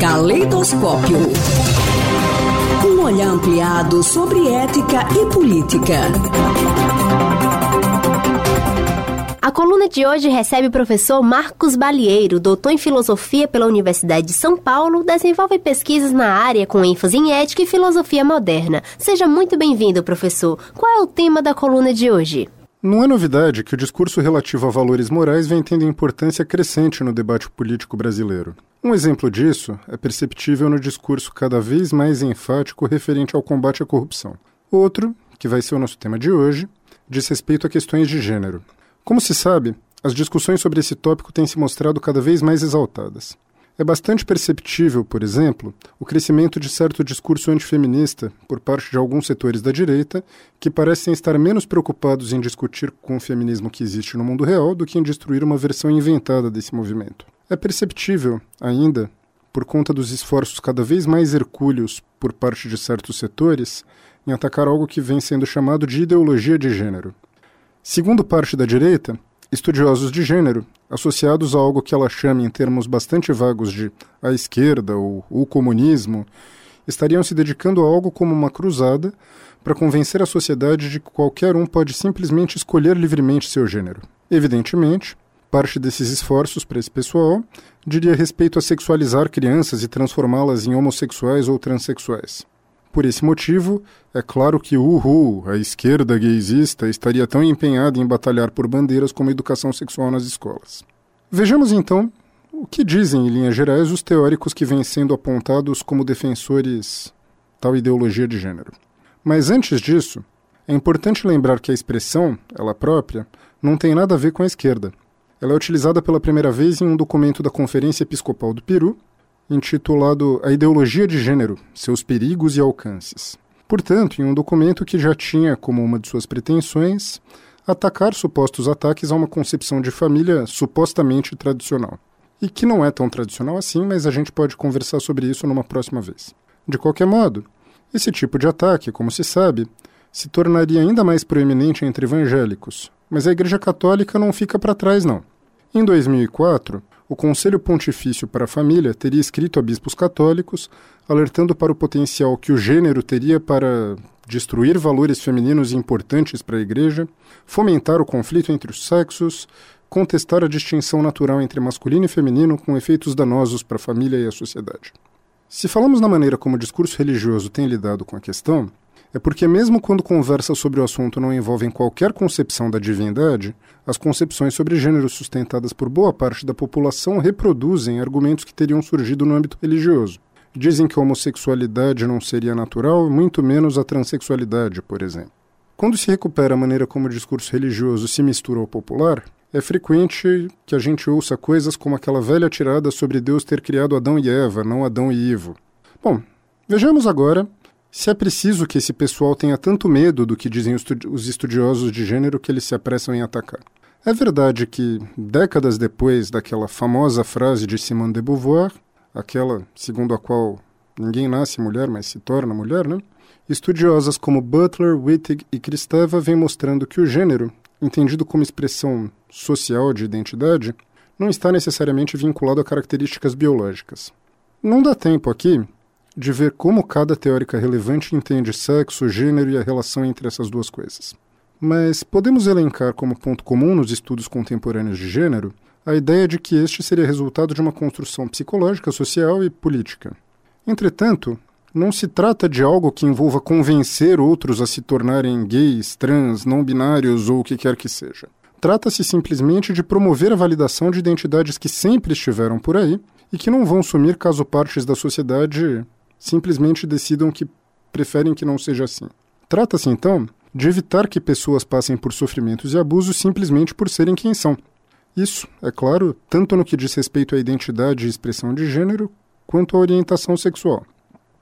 Caleidoscópio. Um olhar ampliado sobre ética e política. A coluna de hoje recebe o professor Marcos Balieiro, doutor em filosofia pela Universidade de São Paulo, desenvolve pesquisas na área com ênfase em ética e filosofia moderna. Seja muito bem-vindo, professor. Qual é o tema da coluna de hoje? Não é novidade que o discurso relativo a valores morais vem tendo importância crescente no debate político brasileiro. Um exemplo disso é perceptível no discurso cada vez mais enfático referente ao combate à corrupção. Outro, que vai ser o nosso tema de hoje, diz respeito a questões de gênero. Como se sabe, as discussões sobre esse tópico têm se mostrado cada vez mais exaltadas. É bastante perceptível, por exemplo, o crescimento de certo discurso antifeminista por parte de alguns setores da direita que parecem estar menos preocupados em discutir com o feminismo que existe no mundo real do que em destruir uma versão inventada desse movimento. É perceptível, ainda, por conta dos esforços cada vez mais hercúleos por parte de certos setores em atacar algo que vem sendo chamado de ideologia de gênero. Segundo parte da direita, estudiosos de gênero, associados a algo que ela chama em termos bastante vagos de a esquerda ou o comunismo, estariam se dedicando a algo como uma cruzada para convencer a sociedade de que qualquer um pode simplesmente escolher livremente seu gênero. Evidentemente, parte desses esforços para esse pessoal diria respeito a sexualizar crianças e transformá-las em homossexuais ou transexuais. Por esse motivo, é claro que uhul, a esquerda gaysista estaria tão empenhada em batalhar por bandeiras como educação sexual nas escolas. Vejamos então o que dizem, em linhas gerais, os teóricos que vêm sendo apontados como defensores tal ideologia de gênero. Mas antes disso, é importante lembrar que a expressão, ela própria, não tem nada a ver com a esquerda. Ela é utilizada pela primeira vez em um documento da Conferência Episcopal do Peru, intitulado A Ideologia de Gênero: Seus Perigos e Alcances. Portanto, em um documento que já tinha como uma de suas pretensões atacar supostos ataques a uma concepção de família supostamente tradicional. E que não é tão tradicional assim, mas a gente pode conversar sobre isso numa próxima vez. De qualquer modo, esse tipo de ataque, como se sabe, se tornaria ainda mais proeminente entre evangélicos, mas a Igreja Católica não fica para trás, não. Em 2004, o Conselho Pontifício para a Família teria escrito a bispos católicos, alertando para o potencial que o gênero teria para destruir valores femininos importantes para a Igreja, fomentar o conflito entre os sexos, contestar a distinção natural entre masculino e feminino com efeitos danosos para a família e a sociedade. Se falamos na maneira como o discurso religioso tem lidado com a questão, é porque, mesmo quando conversas sobre o assunto não envolvem qualquer concepção da divindade, as concepções sobre gênero sustentadas por boa parte da população reproduzem argumentos que teriam surgido no âmbito religioso. Dizem que a homossexualidade não seria natural, muito menos a transexualidade, por exemplo. Quando se recupera a maneira como o discurso religioso se mistura ao popular, é frequente que a gente ouça coisas como aquela velha tirada sobre Deus ter criado Adão e Eva, não Adão e Ivo. Bom, vejamos agora se é preciso que esse pessoal tenha tanto medo do que dizem os estudiosos de gênero que eles se apressam em atacar. É verdade que, décadas depois daquela famosa frase de Simone de Beauvoir, aquela segundo a qual ninguém nasce mulher, mas se torna mulher, né? Estudiosas como Butler, Wittig e Kristeva vêm mostrando que o gênero, entendido como expressão social de identidade, não está necessariamente vinculado a características biológicas. Não dá tempo aqui de ver como cada teórica relevante entende sexo, gênero e a relação entre essas duas coisas. Mas podemos elencar como ponto comum nos estudos contemporâneos de gênero a ideia de que este seria resultado de uma construção psicológica, social e política. Entretanto, não se trata de algo que envolva convencer outros a se tornarem gays, trans, não binários ou o que quer que seja. Trata-se simplesmente de promover a validação de identidades que sempre estiveram por aí e que não vão sumir caso partes da sociedade simplesmente decidam que preferem que não seja assim. Trata-se, então, de evitar que pessoas passem por sofrimentos e abusos simplesmente por serem quem são. Isso, é claro, tanto no que diz respeito à identidade e expressão de gênero, quanto à orientação sexual.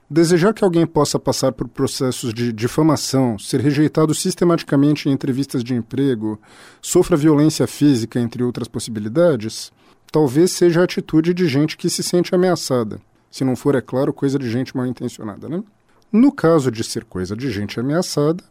Desejar que alguém possa passar por processos de difamação, ser rejeitado sistematicamente em entrevistas de emprego, sofra violência física, entre outras possibilidades, talvez seja a atitude de gente que se sente ameaçada, se não for, é claro, coisa de gente mal intencionada, né? No caso de ser coisa de gente ameaçada,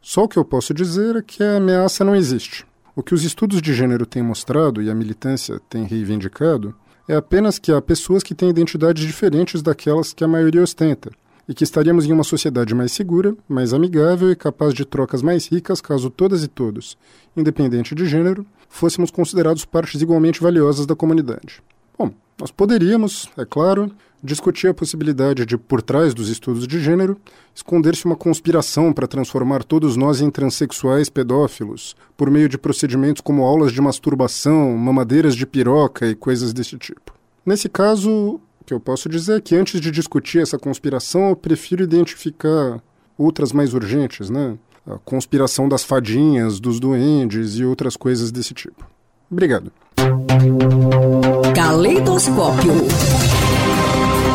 só o que eu posso dizer é que a ameaça não existe. O que os estudos de gênero têm mostrado e a militância tem reivindicado é apenas que há pessoas que têm identidades diferentes daquelas que a maioria ostenta, e que estaríamos em uma sociedade mais segura, mais amigável e capaz de trocas mais ricas caso todas e todos, independente de gênero, fôssemos considerados partes igualmente valiosas da comunidade. Bom, nós poderíamos, é claro, discutir a possibilidade de, por trás dos estudos de gênero, esconder-se uma conspiração para transformar todos nós em transexuais pedófilos, por meio de procedimentos como aulas de masturbação, mamadeiras de piroca e coisas desse tipo. Nesse caso, o que eu posso dizer é que antes de discutir essa conspiração, eu prefiro identificar outras mais urgentes, né? A conspiração das fadinhas, dos duendes e outras coisas desse tipo. Obrigado.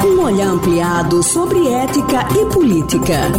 Um olhar ampliado sobre ética e política.